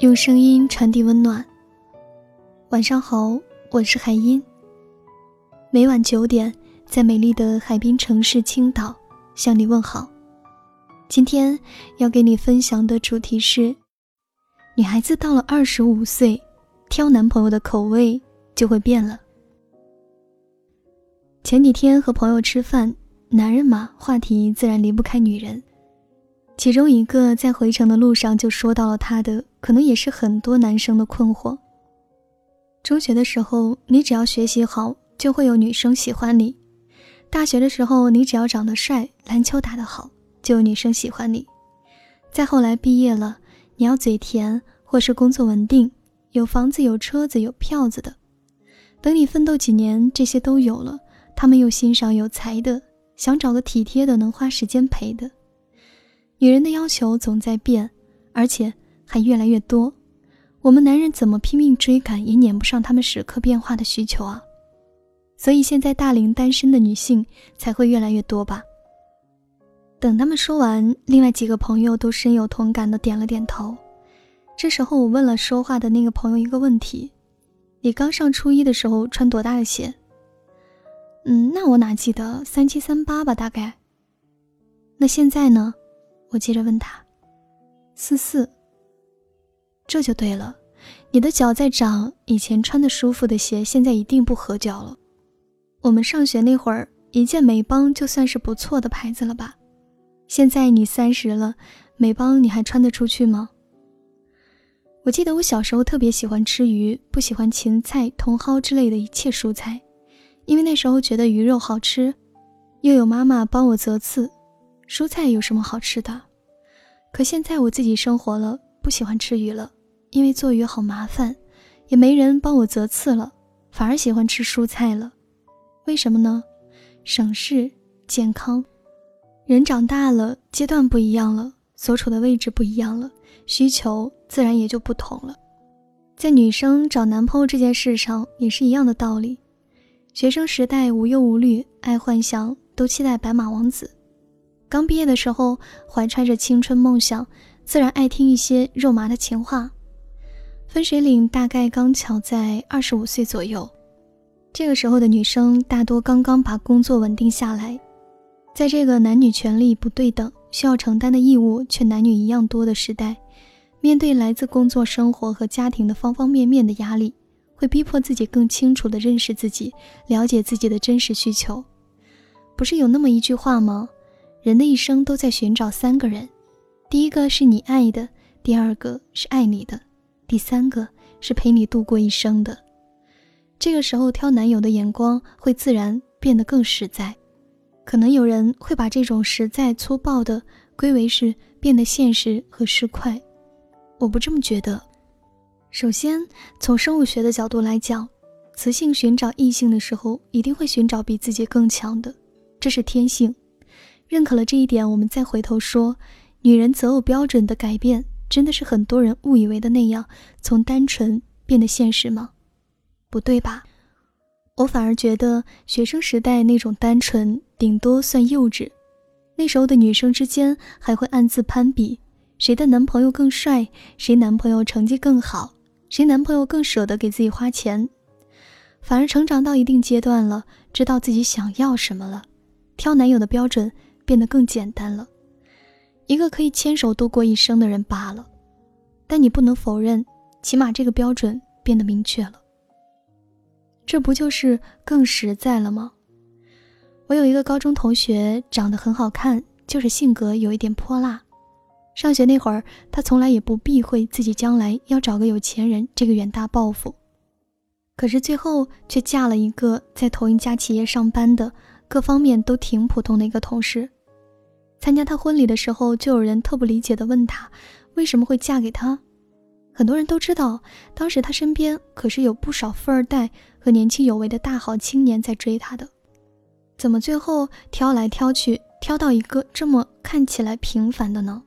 用声音传递温暖。晚上好，我是海音。每晚九点，在美丽的海滨城市青岛向你问好。今天要给你分享的主题是：女孩子到了二十五岁，挑男朋友的口味就会变了。前几天和朋友吃饭，男人嘛，话题自然离不开女人。其中一个在回程的路上就说到了他的，可能也是很多男生的困惑。中学的时候，你只要学习好，就会有女生喜欢你；大学的时候，你只要长得帅，篮球打得好，就有女生喜欢你；再后来毕业了，你要嘴甜，或是工作稳定，有房子、有车子、有票子的。等你奋斗几年，这些都有了，他们又欣赏有才的，想找个体贴的，能花时间陪的。女人的要求总在变，而且还越来越多。我们男人怎么拼命追赶，也撵不上他们时刻变化的需求啊！所以现在大龄单身的女性才会越来越多吧？等他们说完，另外几个朋友都深有同感的点了点头。这时候，我问了说话的那个朋友一个问题：“你刚上初一的时候穿多大的鞋？”“嗯，那我哪记得，三七三八吧，大概。”“那现在呢？”我接着问他：“四四，这就对了。你的脚在长，以前穿的舒服的鞋，现在一定不合脚了。我们上学那会儿，一件美邦就算是不错的牌子了吧？现在你三十了，美邦你还穿得出去吗？”我记得我小时候特别喜欢吃鱼，不喜欢芹菜、茼蒿之类的一切蔬菜，因为那时候觉得鱼肉好吃，又有妈妈帮我择刺。蔬菜有什么好吃的？可现在我自己生活了，不喜欢吃鱼了，因为做鱼好麻烦，也没人帮我择刺了，反而喜欢吃蔬菜了。为什么呢？省事、健康。人长大了，阶段不一样了，所处的位置不一样了，需求自然也就不同了。在女生找男朋友这件事上也是一样的道理。学生时代无忧无虑，爱幻想，都期待白马王子。刚毕业的时候，怀揣着青春梦想，自然爱听一些肉麻的情话。分水岭大概刚巧在二十五岁左右，这个时候的女生大多刚刚把工作稳定下来，在这个男女权利不对等、需要承担的义务却男女一样多的时代，面对来自工作、生活和家庭的方方面面的压力，会逼迫自己更清楚地认识自己，了解自己的真实需求。不是有那么一句话吗？人的一生都在寻找三个人，第一个是你爱的，第二个是爱你的，第三个是陪你度过一生的。这个时候挑男友的眼光会自然变得更实在。可能有人会把这种实在粗暴的归为是变得现实和市侩，我不这么觉得。首先，从生物学的角度来讲，雌性寻找异性的时候一定会寻找比自己更强的，这是天性。认可了这一点，我们再回头说，女人择偶标准的改变，真的是很多人误以为的那样，从单纯变得现实吗？不对吧？我反而觉得学生时代那种单纯，顶多算幼稚。那时候的女生之间还会暗自攀比，谁的男朋友更帅，谁男朋友成绩更好，谁男朋友更舍得给自己花钱。反而成长到一定阶段了，知道自己想要什么了，挑男友的标准。变得更简单了，一个可以牵手度过一生的人罢了。但你不能否认，起码这个标准变得明确了。这不就是更实在了吗？我有一个高中同学，长得很好看，就是性格有一点泼辣。上学那会儿，他从来也不避讳自己将来要找个有钱人这个远大抱负，可是最后却嫁了一个在同一家企业上班的。各方面都挺普通的一个同事，参加他婚礼的时候，就有人特不理解的问他，为什么会嫁给他？很多人都知道，当时他身边可是有不少富二代和年轻有为的大好青年在追他的，怎么最后挑来挑去，挑到一个这么看起来平凡的呢？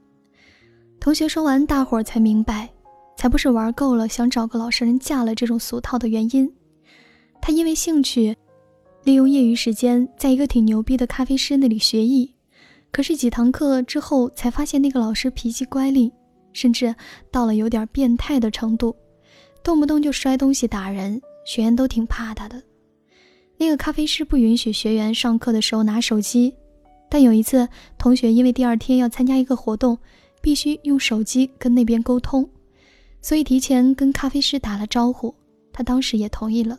同学说完，大伙儿才明白，才不是玩够了想找个老实人嫁了这种俗套的原因，他因为兴趣。利用业余时间，在一个挺牛逼的咖啡师那里学艺，可是几堂课之后，才发现那个老师脾气乖戾，甚至到了有点变态的程度，动不动就摔东西打人，学员都挺怕他的。那个咖啡师不允许学员上课的时候拿手机，但有一次同学因为第二天要参加一个活动，必须用手机跟那边沟通，所以提前跟咖啡师打了招呼，他当时也同意了。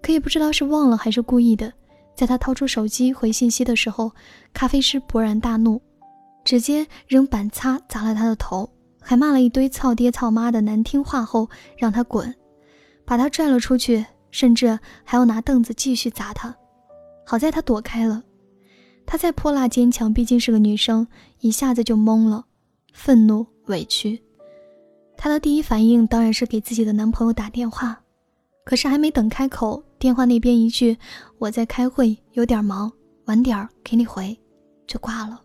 可也不知道是忘了还是故意的，在他掏出手机回信息的时候，咖啡师勃然大怒，直接扔板擦砸了他的头，还骂了一堆“操爹操妈”的难听话后，让他滚，把他拽了出去，甚至还要拿凳子继续砸他。好在他躲开了。他再泼辣坚强，毕竟是个女生，一下子就懵了，愤怒委屈。她的第一反应当然是给自己的男朋友打电话，可是还没等开口。电话那边一句“我在开会，有点忙，晚点儿给你回”，就挂了。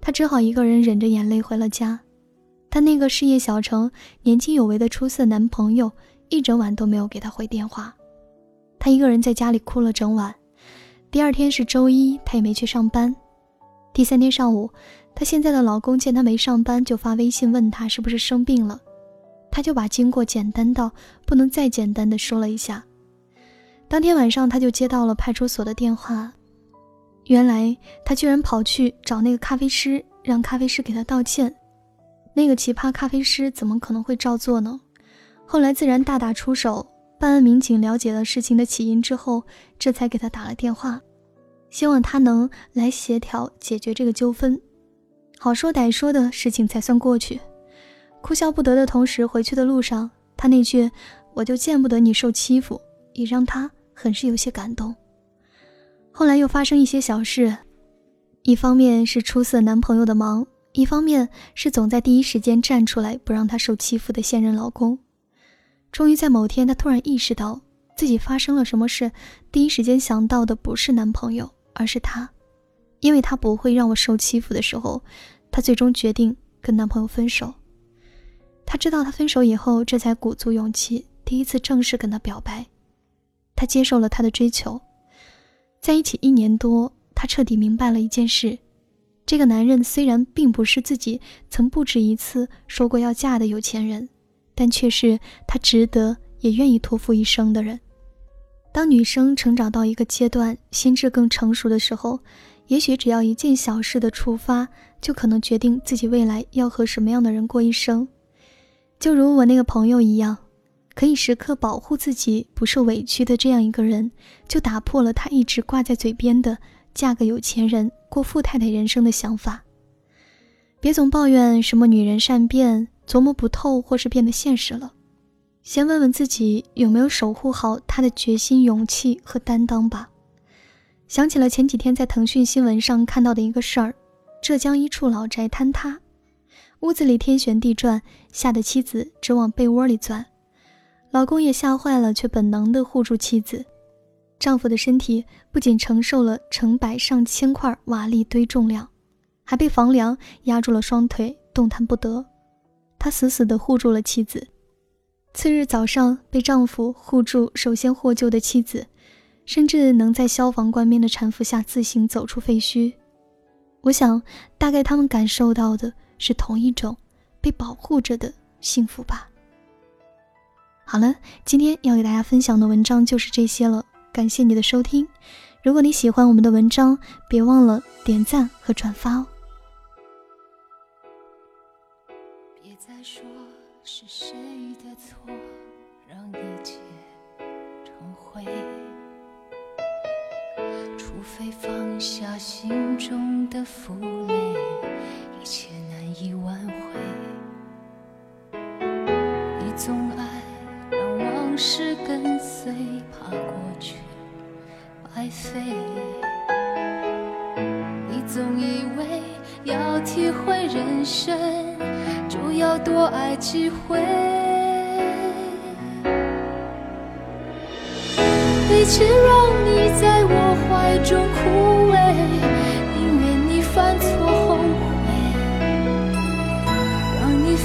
她只好一个人忍着眼泪回了家。但那个事业小成、年轻有为的出色男朋友一整晚都没有给她回电话。她一个人在家里哭了整晚。第二天是周一，她也没去上班。第三天上午，她现在的老公见她没上班，就发微信问她是不是生病了。他就把经过简单到不能再简单的说了一下。当天晚上，他就接到了派出所的电话。原来他居然跑去找那个咖啡师，让咖啡师给他道歉。那个奇葩咖啡师怎么可能会照做呢？后来自然大打出手。办案民警了解了事情的起因之后，这才给他打了电话，希望他能来协调解决这个纠纷。好说歹说的事情才算过去。哭笑不得的同时，回去的路上，他那句“我就见不得你受欺负”，也让他。很是有些感动。后来又发生一些小事，一方面是出色男朋友的忙，一方面是总在第一时间站出来不让她受欺负的现任老公。终于在某天，她突然意识到自己发生了什么事，第一时间想到的不是男朋友，而是他，因为他不会让我受欺负的时候，他最终决定跟男朋友分手。他知道他分手以后，这才鼓足勇气，第一次正式跟他表白。他接受了他的追求，在一起一年多，他彻底明白了一件事：这个男人虽然并不是自己曾不止一次说过要嫁的有钱人，但却是他值得也愿意托付一生的人。当女生成长到一个阶段，心智更成熟的时候，也许只要一件小事的触发，就可能决定自己未来要和什么样的人过一生。就如我那个朋友一样。可以时刻保护自己不受委屈的这样一个人，就打破了他一直挂在嘴边的“嫁个有钱人，过富太太人生”的想法。别总抱怨什么女人善变、琢磨不透，或是变得现实了。先问问自己有没有守护好他的决心、勇气和担当吧。想起了前几天在腾讯新闻上看到的一个事儿：浙江一处老宅坍塌，屋子里天旋地转，吓得妻子直往被窝里钻。老公也吓坏了，却本能地护住妻子。丈夫的身体不仅承受了成百上千块瓦砾堆重量，还被房梁压住了双腿，动弹不得。他死死地护住了妻子。次日早上，被丈夫护住，首先获救的妻子，甚至能在消防官兵的搀扶下自行走出废墟。我想，大概他们感受到的是同一种被保护着的幸福吧。好了，今天要给大家分享的文章就是这些了。感谢你的收听，如果你喜欢我们的文章，别忘了点赞和转发哦。别再说是谁的错，让一切成灰。除非放下心中的负累，一切已挽回。你总爱。让往事跟随，怕过去白费。你总以为要体会人生，就要多爱几回。与其让你在我怀中枯萎，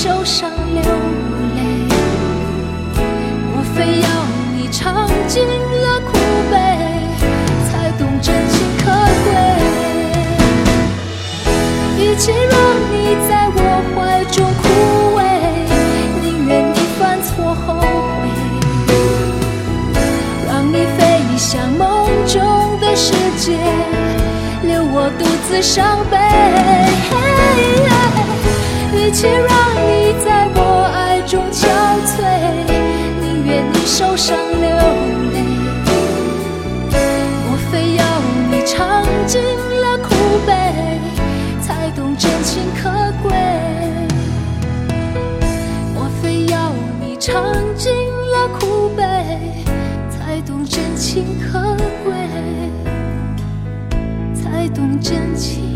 受伤流泪。莫非要你尝尽了苦悲，才懂真情可贵？与其让你在我怀中枯萎，宁愿你犯错后悔，让你飞向梦中的世界，留我独自伤悲。真情。